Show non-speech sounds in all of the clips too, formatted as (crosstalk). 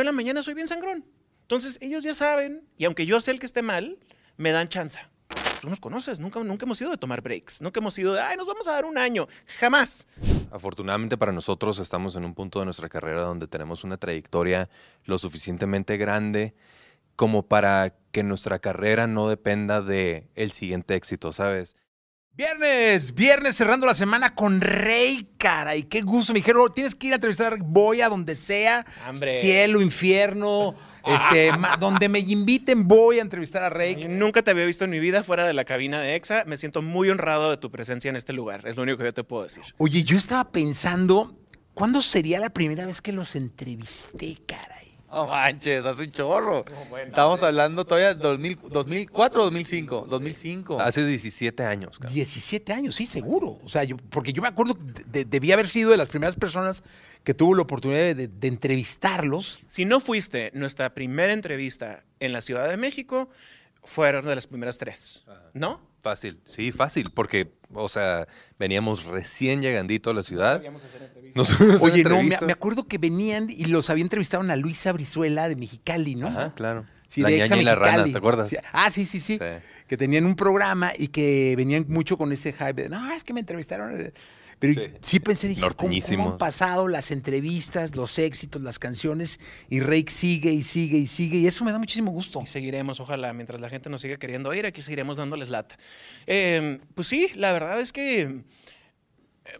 en la mañana soy bien sangrón. Entonces ellos ya saben, y aunque yo sé el que esté mal, me dan chance. Tú nos conoces, nunca, nunca hemos ido de tomar breaks, nunca hemos ido de, ay, nos vamos a dar un año, jamás. Afortunadamente para nosotros estamos en un punto de nuestra carrera donde tenemos una trayectoria lo suficientemente grande como para que nuestra carrera no dependa de siguiente éxito, ¿sabes? Viernes, viernes cerrando la semana con Rey, cara. Y qué gusto. Me dijeron, tienes que ir a entrevistar, voy a donde sea. Hombre. Cielo, infierno, este, (laughs) ma- donde me inviten, voy a entrevistar a Rey. Yo nunca te había visto en mi vida fuera de la cabina de EXA. Me siento muy honrado de tu presencia en este lugar. Es lo único que yo te puedo decir. Oye, yo estaba pensando, ¿cuándo sería la primera vez que los entrevisté, caray? No manches, hace un chorro. Estamos hablando todavía de 2000, 2004 o 2005. 2005. Hace 17 años. cabrón. 17 años, sí, seguro. O sea, yo, porque yo me acuerdo que de- de- debía haber sido de las primeras personas que tuvo la oportunidad de, de entrevistarlos. Si no fuiste nuestra primera entrevista en la Ciudad de México, fueron de las primeras tres, ¿no? Fácil, sí, fácil, porque, o sea, veníamos recién llegandito a la ciudad. Nos hacer Oye, no, me, acuerdo que venían y los había entrevistado a Luisa Brizuela de Mexicali, ¿no? Ajá, claro. Sí, la de ñaña y la rana. ¿te acuerdas? Sí. Ah, sí, sí, sí, Sí. Que tenían un programa y que venían mucho con ese hype de, no, es que me entrevistaron. Eh". Pero sí, Sí. pensé, dije, ¿cómo, cómo han pasado las entrevistas, los éxitos, las canciones? Y Rake sigue y sigue y sigue. Y eso me da muchísimo gusto. Y seguiremos, ojalá, mientras la gente nos siga queriendo oír, aquí seguiremos dándoles lata. Eh, pues sí, la verdad es que.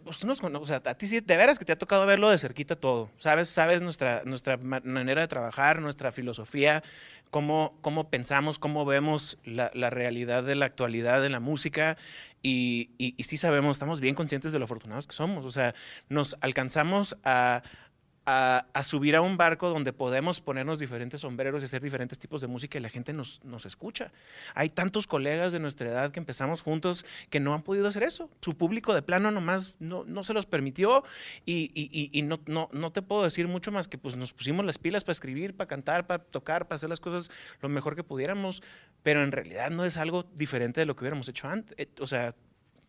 Pues tú nos o sea, a ti sí, de veras que te ha tocado verlo de cerquita todo. Sabes, sabes nuestra, nuestra ma- manera de trabajar, nuestra filosofía, cómo, cómo pensamos, cómo vemos la, realidad de la actualidad en la música. Y sí sabemos, estamos bien conscientes de lo afortunados que somos. O sea, nos alcanzamos a, a, a subir a un barco donde podemos ponernos diferentes sombreros y hacer diferentes tipos de música y la gente nos, nos escucha. Hay tantos colegas de nuestra edad que empezamos juntos que no han podido hacer eso. Su público de plano nomás no, no se los permitió y, y- y- no, no, no te puedo decir mucho más que pues nos pusimos las pilas para escribir, para cantar, para tocar, para hacer las cosas lo mejor que pudiéramos, pero en realidad no es algo diferente de lo que hubiéramos hecho antes. Eh, O sea,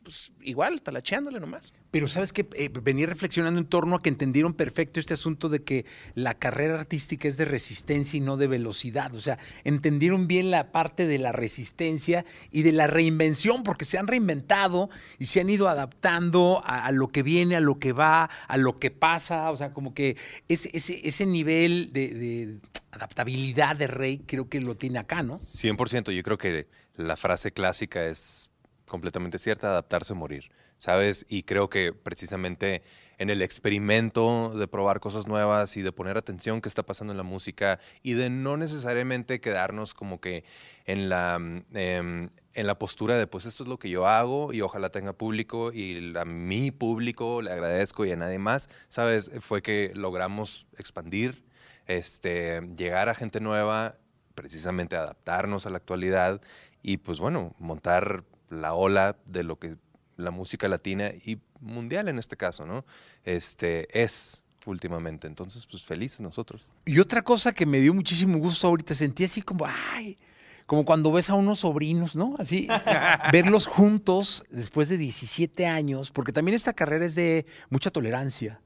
pues igual, talacheándole nomás. Pero sabes que venía reflexionando en torno a que entendieron perfecto este asunto de que la carrera artística es de resistencia y no de velocidad. O sea, entendieron bien la parte de la resistencia y de la reinvención, porque se han reinventado y se han ido adaptando a, a lo que viene, a lo que va, a lo que pasa. O sea, como que ese, ese, ese nivel de, de adaptabilidad de Rey creo que lo tiene acá, ¿no? 100%. Yo creo que la frase clásica es completamente cierta, adaptarse o morir, ¿sabes? Y creo que precisamente en el experimento de probar cosas nuevas y de poner atención qué está pasando en la música y de no necesariamente quedarnos como que en la, em, en la postura de pues esto es lo que yo hago y ojalá tenga público y a mi público le agradezco y a nadie más, ¿sabes? Fue que logramos expandir, este, llegar a gente nueva, precisamente adaptarnos a la actualidad y pues bueno, montar la ola de lo que la música latina y mundial en este caso, ¿no? Este es últimamente. Entonces, pues felices nosotros. Y otra cosa que me dio muchísimo gusto ahorita, sentí así como, ay, como cuando ves a unos sobrinos, ¿no? Así, (laughs) verlos juntos después de 17 años, porque también esta carrera es de mucha tolerancia.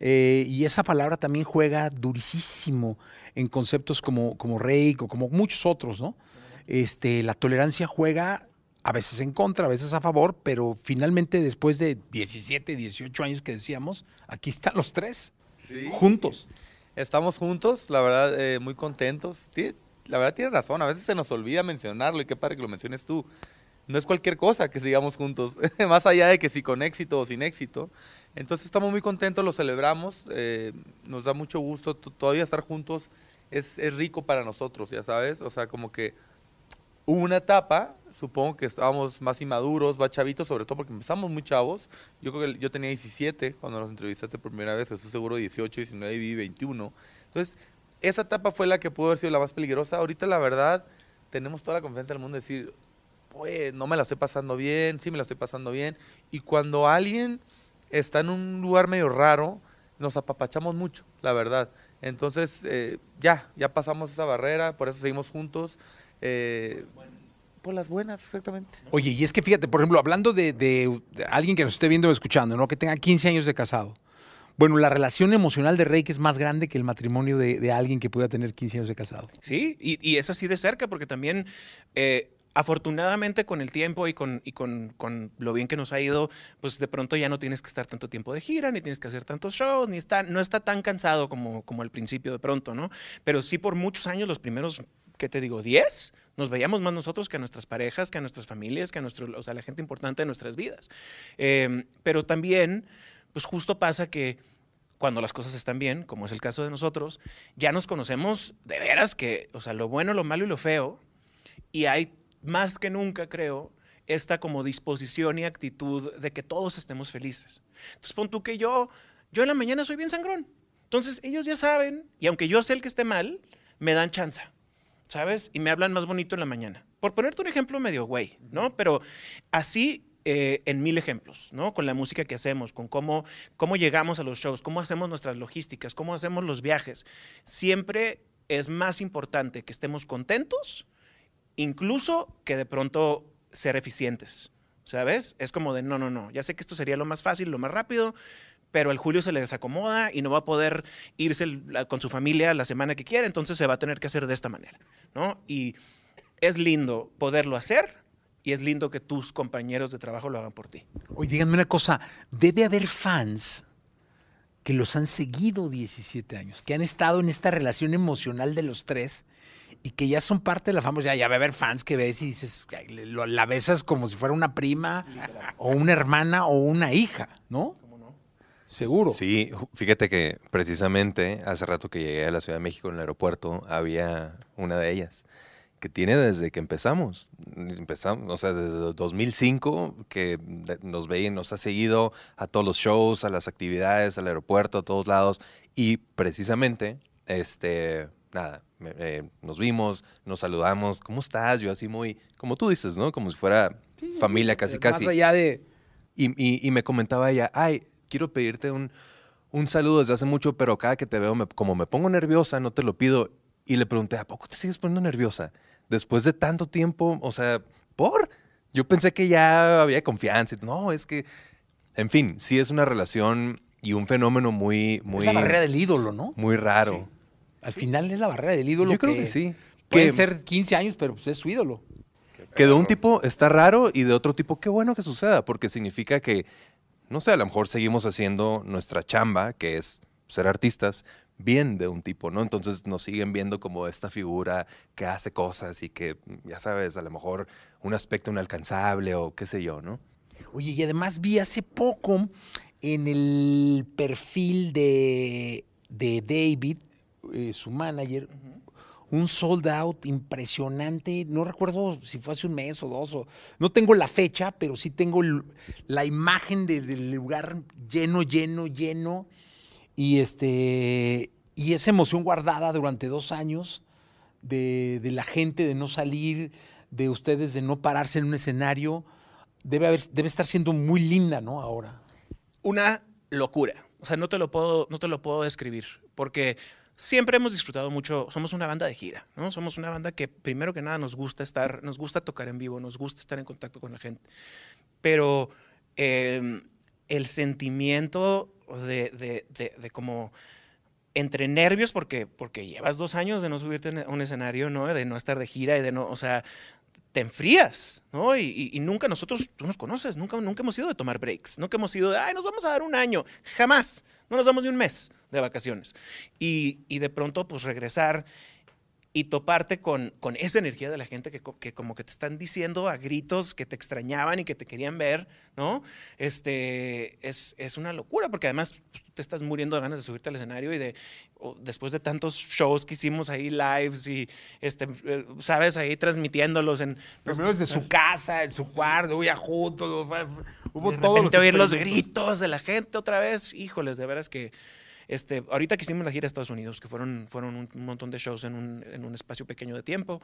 Eh, y esa palabra también juega durísimo en conceptos como, como Reik o como muchos otros, ¿no? Este, la tolerancia juega a veces en contra, a veces a favor, pero finalmente después de 17, 18 años que decíamos, aquí están los tres, juntos. Estamos juntos, la verdad, eh, muy contentos. La verdad, tienes razón, a veces se nos olvida mencionarlo y qué padre que lo menciones tú. No es cualquier cosa que sigamos juntos, (laughs) más allá de que si con éxito o sin éxito. Entonces estamos muy contentos, lo celebramos, eh, nos da mucho gusto todavía estar juntos, es, es rico para nosotros, ya sabes, o sea, como que hubo una etapa, supongo que estábamos más inmaduros, más chavitos, sobre todo porque empezamos muy chavos. Yo creo que yo tenía 17 cuando nos entrevistaste por primera vez, estoy seguro 18, 19 y viví 21. Entonces, esa etapa fue la que pudo haber sido la más peligrosa. Ahorita, la verdad, tenemos toda la confianza del mundo de decir, pues, no me la estoy pasando bien, sí me la estoy pasando bien. Y cuando alguien está en un lugar medio raro, nos apapachamos mucho, la verdad. Entonces, eh, ya, ya pasamos esa barrera, por eso seguimos juntos. Eh, por las buenas, exactamente. Oye, y es que fíjate, por ejemplo, hablando de, de- de alguien que nos esté viendo o escuchando, ¿no? Que tenga 15 años de casado. Bueno, la relación emocional de Rey que es más grande que el matrimonio de, de alguien que pueda tener 15 años de casado. Sí, y, y es así de cerca, porque también, eh, afortunadamente, con el tiempo y, con, y con, con lo bien que nos ha ido, pues de pronto ya no tienes que estar tanto tiempo de gira, ni tienes que hacer tantos shows, ni está, no está tan cansado como, como al principio de pronto, ¿no? Pero sí por muchos años, los primeros, ¿qué te digo? ¿10? Nos veíamos más nosotros que a nuestras parejas, que a nuestras familias, que a nuestro, o sea, la gente importante de nuestras vidas. Eh, pero también, pues justo pasa que cuando las cosas están bien, como es el caso de nosotros, ya nos conocemos de veras que, o sea, lo bueno, lo malo y lo feo, y hay más que nunca, creo, esta como disposición y actitud de que todos estemos felices. Entonces, pon tú que yo, yo en la mañana soy bien sangrón. Entonces, ellos ya saben, y aunque yo sé el que esté mal, me dan chance, ¿sabes? Y me hablan más bonito en la mañana. Por ponerte un ejemplo medio güey, ¿no? Pero así eh, en mil ejemplos, ¿no? Con la música que hacemos, con cómo, cómo llegamos a los shows, cómo hacemos nuestras logísticas, cómo hacemos los viajes. Siempre es más importante que estemos contentos, incluso que de pronto ser eficientes, ¿sabes? Es como de, no, no, no, ya sé que esto sería lo más fácil, lo más rápido, pero el Julio se le desacomoda y no va a poder irse el- con su familia la semana que quiera, entonces se va a tener que hacer de esta manera, ¿no? Y es lindo poderlo hacer y es lindo que tus compañeros de trabajo lo hagan por ti. Oye, díganme una cosa, debe haber fans que los han seguido 17 años, que han estado en esta relación emocional de los tres y que ya son parte de la fama. Ya, ya va a haber fans que ves y dices, la besas como si fuera una prima o una hermana o una hija, ¿no? Seguro. Sí, fíjate que precisamente hace rato que llegué a la Ciudad de México en el aeropuerto, había una de ellas que tiene desde que empezamos. Empezamos, o sea, desde 2005 que nos ve y nos ha seguido a todos los shows, a las actividades, al aeropuerto, a todos lados. Y precisamente, este, nada, eh, nos vimos, nos saludamos, ¿cómo estás? Yo así muy, como tú dices, ¿no? Como si fuera familia casi, casi. Más allá de... Y, y- y me comentaba ella, ay, quiero pedirte un, un saludo desde hace mucho, pero cada que te veo, me- como me pongo nerviosa, no te lo pido. Y le pregunté, ¿a poco te sigues poniendo nerviosa? Después de tanto tiempo, o sea, ¿por? Yo pensé que ya había confianza. No, es que, en fin, sí es una relación y un fenómeno muy, muy, es la barrera del ídolo, ¿no? muy raro. Al final es la barrera del ídolo Yo creo que sí. Pueden Que- ser 15 años, pero pues es su ídolo. Que de un tipo está raro y de otro tipo, qué bueno que suceda, porque significa que, no sé, a lo mejor seguimos haciendo nuestra chamba, que es ser artistas, bien de un tipo, ¿no? Entonces nos siguen viendo como esta figura que hace cosas y que, ya sabes, a lo mejor un aspecto inalcanzable o qué sé yo, ¿no? Oye, y además vi hace poco en el perfil de, de David, eh, su manager, un sold out impresionante. No recuerdo si fue hace un mes o dos. O, no tengo la fecha, pero sí tengo la imagen de- del lugar lleno, lleno, lleno. Y, este, y esa emoción guardada durante dos años de, de la gente de no salir, de ustedes de no pararse en un escenario, debe, haber, debe estar siendo muy linda, ¿no? Ahora. una locura. O sea, no te lo puedo, no te lo puedo describir, porque siempre hemos disfrutado mucho. Somos una banda de gira, ¿no? Somos una banda que primero que nada nos gusta estar, nos gusta tocar en vivo, nos gusta estar en contacto con la gente. Pero eh, el sentimiento de, de como entre nervios, porque, porque llevas dos años de no subirte a un escenario, ¿no? De no estar de gira y de no, o sea, te enfrías, ¿no? Y, nunca nosotros, tú nos conoces, nunca, nunca hemos ido de tomar breaks, nunca hemos ido de, ay, nos vamos a dar un año, jamás, no nos damos ni un mes de vacaciones. Y, y de pronto, pues regresar y toparte con, con esa energía de la gente que, que como que te están diciendo a gritos que te extrañaban y que te querían ver, ¿no? Este, es, es una locura, porque además pues, te estás muriendo de ganas de subirte al escenario y de, después de tantos shows que hicimos ahí, lives y, este, eh, sabes, ahí transmitiéndolos en... Primero desde su casa, en su cuarto, hubo juntos, hubo de todos repente oír los gritos de la gente otra vez, híjoles, de veras que este, ahorita que hicimos la gira a Estados Unidos, que fueron, fueron un, montón de shows en un, en un espacio pequeño de tiempo,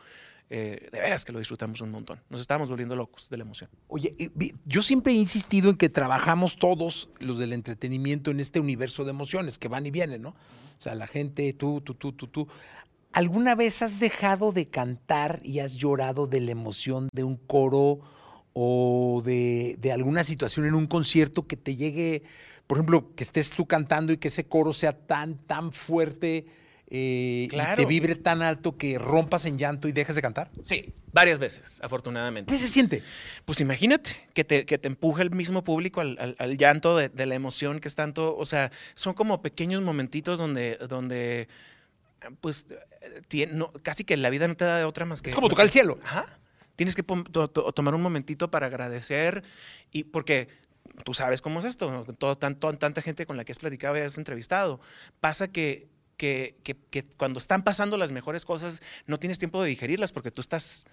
eh, de veras que lo disfrutamos un montón. Nos estábamos volviendo locos de la emoción. Oye, eh, yo siempre he insistido en que trabajamos todos los del entretenimiento en este universo de emociones que van y vienen, ¿no? O sea, la gente, tú, tú, tú, tú, tú. ¿Alguna vez has dejado de cantar y has llorado de la emoción de un coro o de, de alguna situación en un concierto que te llegue por ejemplo, que estés tú cantando y que ese coro sea tan, tan fuerte eh, y Claro. te vibre tan alto que rompas en llanto y dejes de cantar? Sí, varias veces, afortunadamente. ¿Qué se siente? Pues imagínate que te, que te empuje el mismo público al, al- al llanto de, de la emoción que es tanto. O sea, son como pequeños momentitos donde, donde pues, no- casi que la vida no te da de otra más que. Es como más tocar el cielo. Ajá. Tienes que pom- to- to- tomar un momentito para agradecer y porque tú sabes cómo es esto, ¿no? Todo, tan- ton- tanta gente con la que has platicado y has entrevistado. Pasa que, que, que- que cuando están pasando las mejores cosas no tienes tiempo de digerirlas porque tú estás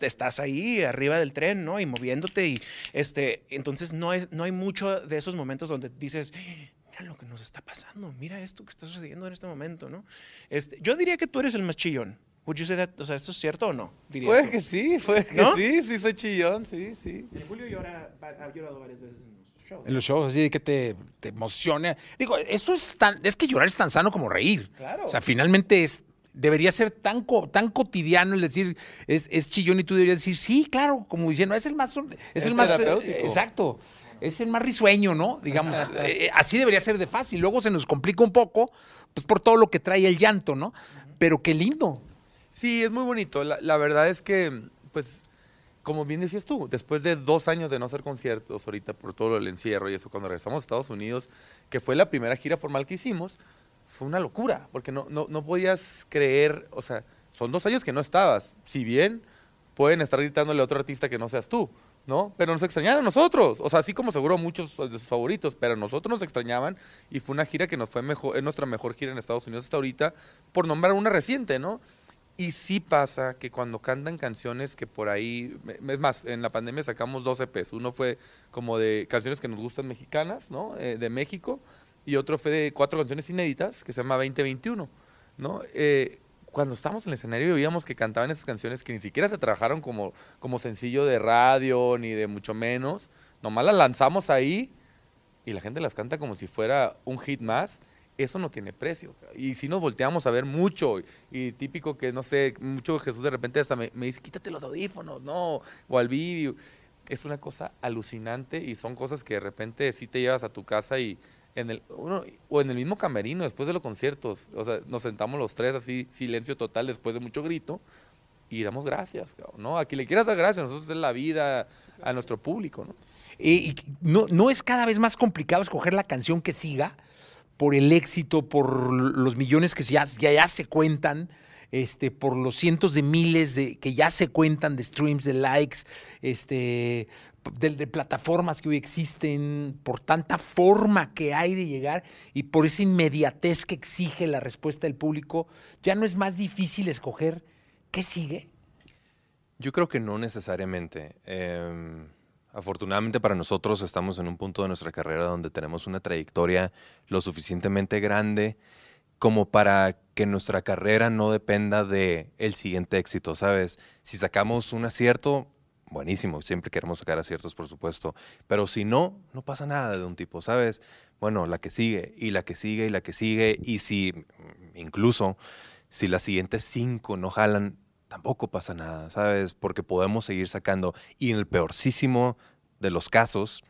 estás ahí arriba del tren, ¿no? Y moviéndote y este, entonces no hay, no hay mucho de esos momentos donde dices, mira lo que nos está pasando, mira esto que está sucediendo en este momento, ¿no? Este, yo diría que tú eres el más chillón. Would you say that? O sea, ¿esto es cierto o no? Dirías Puede tú. que sí, puede que sí, sí soy chillón, sí, sí. El Julio llora, ha llorado varias veces en shows. En los shows, así de que te, te emociona. Digo, eso es tan. Es que llorar es tan sano como reír. Claro. O sea, finalmente es. Debería ser tan, co- tan cotidiano el decir, es, es chillón y tú deberías decir, sí, claro, como diciendo, es el más, es, Es el más, eh, exacto, es el más risueño, ¿no? Digamos, (laughs) eh, así debería ser de fácil. Luego se nos complica un poco, pues por todo lo que trae el llanto, ¿no? Pero qué lindo. Sí, es muy bonito. La, la verdad es que, pues, como bien decías tú, después de dos años de no hacer conciertos, ahorita por todo el encierro y eso, cuando regresamos a Estados Unidos, que fue la primera gira formal que hicimos, fue una locura, porque no, no, no podías creer, o sea, son dos años que no estabas. Si bien pueden estar gritándole a otro artista que no seas tú, ¿no? Pero nos extrañaban a nosotros. O sea, así como seguro muchos de sus favoritos, pero nosotros nos extrañaban y fue una gira que nos fue mejor, es nuestra mejor gira en Estados Unidos hasta ahorita, por nombrar una reciente, ¿no? Y sí pasa que cuando cantan canciones que por ahí, es más, en la pandemia sacamos dos EPs. Uno fue como de canciones que nos gustan mexicanas, ¿no? Eh, de México. Y otro fue de cuatro canciones inéditas que se llama 2021, ¿no? Eh, cuando estábamos en el escenario y oíamos que cantaban esas canciones que ni siquiera se trabajaron como, como sencillo de radio ni de mucho menos. Nomás las lanzamos ahí y la gente las canta como si fuera un hit más, eso no tiene precio. Y si nos volteamos a ver mucho, y típico que, no sé, mucho Jesús de repente hasta me, dice, quítate los audífonos, no, o al vídeo. Es una cosa alucinante y son cosas que de repente sí te llevas a tu casa y en el, uno, o en el mismo camerino después de los conciertos, o sea, nos sentamos los tres así, silencio total después de mucho grito y damos gracias, ¿no? A quien le quieras dar gracias, nosotros es la vida a nuestro público, ¿no? Eh, y no, no es cada vez más complicado escoger la canción que siga por el éxito, por los millones que ya, se cuentan, este, por los cientos de miles de, que ya se cuentan de streams, de likes, este, de, de plataformas que hoy existen, por tanta forma que hay de llegar y por esa inmediatez que exige la respuesta del público, ya no es más difícil escoger qué sigue. Yo creo que no necesariamente. Em, afortunadamente para nosotros estamos en un punto de nuestra carrera donde tenemos una trayectoria lo suficientemente grande como para que nuestra carrera no dependa de el siguiente éxito, ¿sabes? Si sacamos un acierto, buenísimo, siempre queremos sacar aciertos, por supuesto, pero si no, no pasa nada de un tipo, ¿sabes? Bueno, la que sigue y la que sigue y la que sigue y si incluso si las siguientes cinco no jalan, tampoco pasa nada, ¿sabes? Porque podemos seguir sacando. Y en el peorcísimo de los casos,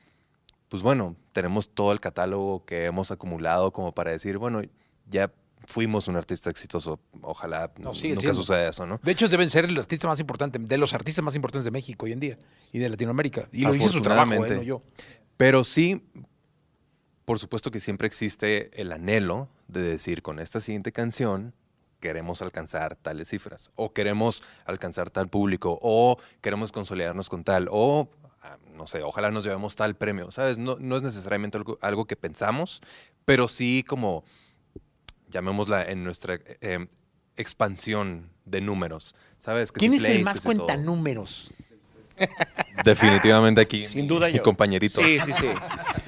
pues bueno, tenemos todo el catálogo que hemos acumulado como para decir, bueno, ya fuimos un artista exitoso. Ojalá No, sigue nunca suceda eso, ¿no? De hecho, deben ser el artista más importante, de los artistas más importantes de México hoy en día y de Latinoamérica. Y lo dice su trabajo, ¿eh? No yo. Pero sí, por supuesto que siempre existe el anhelo de decir con esta siguiente canción queremos alcanzar tales cifras o queremos alcanzar tal público o queremos consolidarnos con tal o ah, no sé, ojalá nos llevemos tal premio, ¿sabes? No, no es necesariamente algo, algo que pensamos, pero sí como, llamémosla en nuestra eh, expansión de números, ¿sabes? Que si ¿Quién es el más todo. cuenta números? Definitivamente aquí. Sin duda mi yo. compañerito. Sí, sí, sí.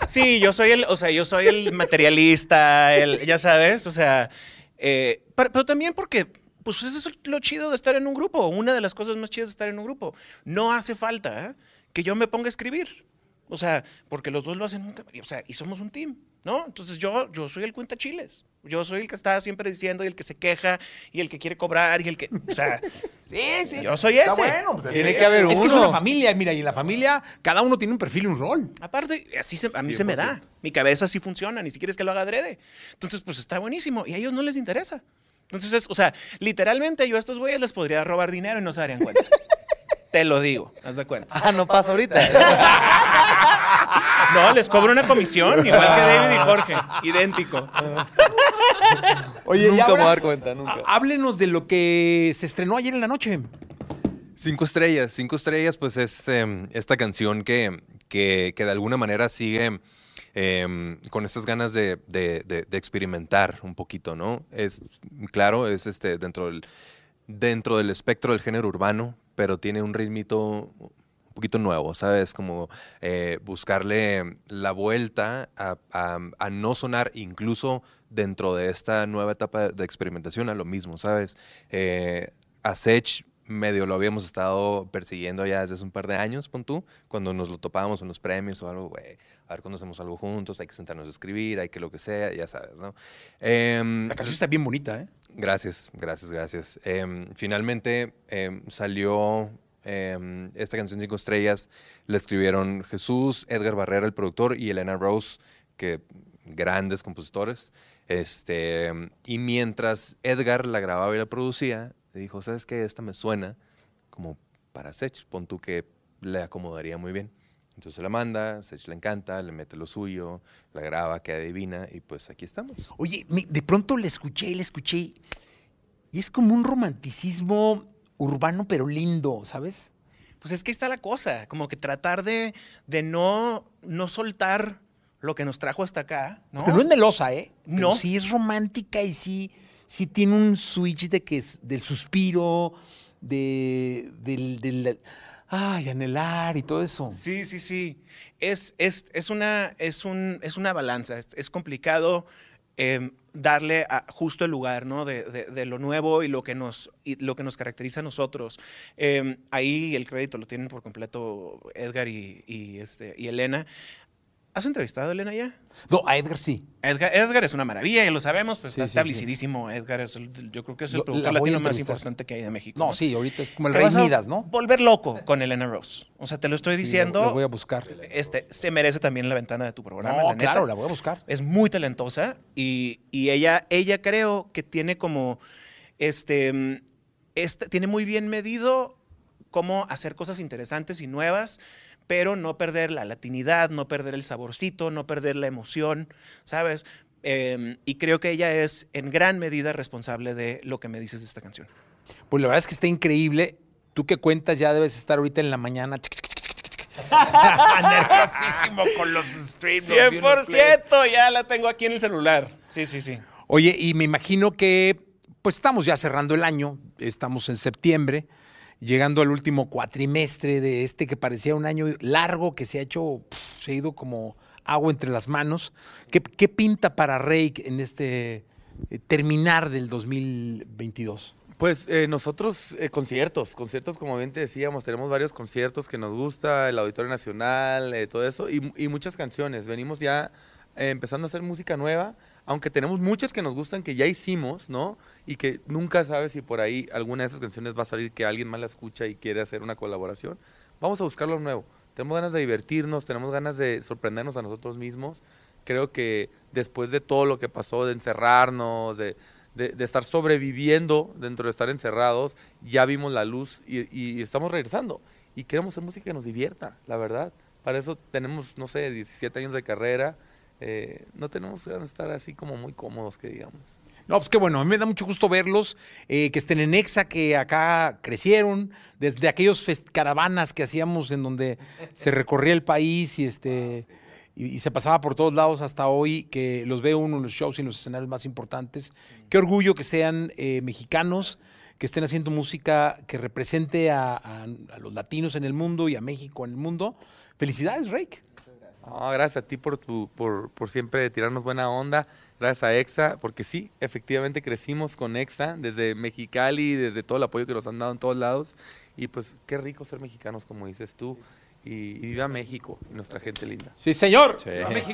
Sí, yo soy el, o sea, yo soy el materialista, el, ya sabes, o sea, eh, pero, también porque, pues eso es lo chido de estar en un grupo, una de las cosas más chidas de estar en un grupo. No hace falta ¿eh? que yo me ponga a escribir, o sea, porque los dos lo hacen, nunca, o sea, y somos un team. ¿No? Entonces yo, yo soy el cuenta chiles. Yo soy el que está siempre diciendo y el que se queja y el que quiere cobrar y el que, o sea, (laughs) Sí, sí. yo soy Está ese. bueno. pues, Tiene es- que haber Es que es uno. una familia, mira, y en la familia cada uno tiene un perfil y un rol. Aparte, así se- a mí se me da. Mi cabeza así funciona, ni siquiera es que lo haga adrede. Entonces, pues está buenísimo y a ellos no les interesa. Entonces, es- o sea, literalmente yo a estos güeyes les podría robar dinero y no se darían cuenta. (laughs) Te lo digo, haz de cuenta. Ah, no pasa ahorita. (laughs) No, les cobro una comisión, igual que David y Jorge. Idéntico. Oye, nunca me voy a dar cuenta, nunca. Háblenos de lo que se estrenó ayer en la noche. Cinco estrellas. Cinco estrellas, pues es em, esta canción que, que, que de alguna manera sigue em, con estas ganas de, de- de- de experimentar un poquito, ¿no? Es, claro, es este, dentro, del, dentro del espectro del género urbano, pero tiene un ritmito poquito nuevo, ¿sabes? Como eh, buscarle la vuelta a, a- a no sonar incluso dentro de esta nueva etapa de experimentación a lo mismo, ¿sabes? Eh, a Sech medio lo habíamos estado persiguiendo ya desde hace un par de años, pon tú, cuando nos lo topábamos en los premios o algo, güey, a ver cuando hacemos algo juntos, hay que sentarnos a escribir, hay que lo que sea, ya sabes, ¿no? Em, La canción está bien bonita, ¿eh? Gracias, gracias, gracias. Em, finalmente em, salió em, esta canción Cinco Estrellas. La escribieron Jesús, Edgar Barrera, el productor, y Elena Rose, que grandes compositores. Este, y mientras Edgar la grababa y la producía, dijo, ¿sabes qué? Esta me suena como para Sech. Pon tú que le acomodaría muy bien. Entonces la manda, Sech le encanta, le mete lo suyo, la graba, queda divina y pues aquí estamos. Oye, de pronto la escuché, la escuché. Y es como un romanticismo urbano, pero lindo, ¿sabes? Pues es que ahí está la cosa, como que tratar de, de no, no soltar lo que nos trajo hasta acá, ¿no? Pero no es melosa, ¿eh? Pero No. sí es romántica y sí, sí tiene un switch de que es del suspiro, de, del, del- ay, anhelar y todo eso. Sí, sí, sí. Es, es, es, una, es, un, es una balanza. Es, es complicado eh, darle a justo el lugar ¿no? de, de- lo nuevo y lo que nos, lo que nos caracteriza a nosotros. Eh, ahí el crédito lo tienen por completo Edgar y, y, este, y Elena. ¿Has entrevistado a Elena ya? No, a Edgar sí. Edgar, Edgar es una maravilla, ya lo sabemos, pues Sí, está sí, sí. establecidísimo. Edgar es, el- yo creo que es el Lo- productor la latino más importante que hay de México. No, sí, ahorita es como el Rey Midas, ¿no? Volver loco con Elena Rose. O sea, te lo estoy diciendo. lo- lo voy a buscar. Este, se merece también la ventana de tu programa. No, la neta. claro, la voy a buscar. Es muy talentosa y, y ella, ella creo que tiene como, este, mm, este, tiene muy bien medido cómo hacer cosas interesantes y nuevas, pero no perder la latinidad, no perder el saborcito, no perder la emoción, ¿sabes? Em, y creo que ella es en gran medida responsable de lo que me dices de esta canción. Pues la verdad es que está increíble. Tú que cuentas ya debes estar ahorita en la mañana. (laughs) Nerviosísimo con los streams. los 100% ya la tengo aquí en el celular. Sí, sí, sí. Oye, y me imagino que pues estamos ya cerrando el año, estamos en septiembre, llegando al último cuatrimestre de este que parecía un año largo, que se ha hecho, se ha ido como agua entre las manos. ¿Qué, pinta para Rake en este eh, terminar del 2022? Pues eh, nosotros, eh, conciertos, conciertos como bien te decíamos, tenemos varios conciertos que nos gusta, el Auditorio Nacional, todo eso, y muchas canciones. Venimos ya eh, empezando a hacer música nueva, aunque tenemos muchas que nos gustan, que ya hicimos, ¿no? Y que nunca sabes si por ahí alguna de esas canciones va a salir que alguien más la escucha y quiere hacer una colaboración. Vamos a buscar lo nuevo. Tenemos ganas de divertirnos, tenemos ganas de sorprendernos a nosotros mismos. Creo que después de todo lo que pasó, de encerrarnos, de, de, de estar sobreviviendo dentro de estar encerrados, ya vimos la luz y, y estamos regresando. Y queremos hacer música que nos divierta, la verdad. Para eso tenemos, no sé, 17 años de carrera. Eh, no tenemos de estar así como muy cómodos, que digamos. No, pues qué bueno, a mí me da mucho gusto verlos, eh, que estén en EXA, que acá crecieron, desde aquellos caravanas que hacíamos en donde se recorría el país y este y, y se pasaba por todos lados hasta hoy, que los ve uno en los shows y en los escenarios más importantes. Qué orgullo que sean eh, mexicanos, que estén haciendo música que represente a, a- a los latinos en el mundo y a México en el mundo. Felicidades, Rake. No, gracias a ti por, tu, por, por siempre tirarnos buena onda. Gracias a EXA, porque sí, efectivamente crecimos con EXA desde Mexicali, desde todo el apoyo que nos han dado en todos lados. Y pues qué rico ser mexicanos, como dices tú. Y, y viva México y nuestra gente linda. Sí, señor. Sí. Viva México.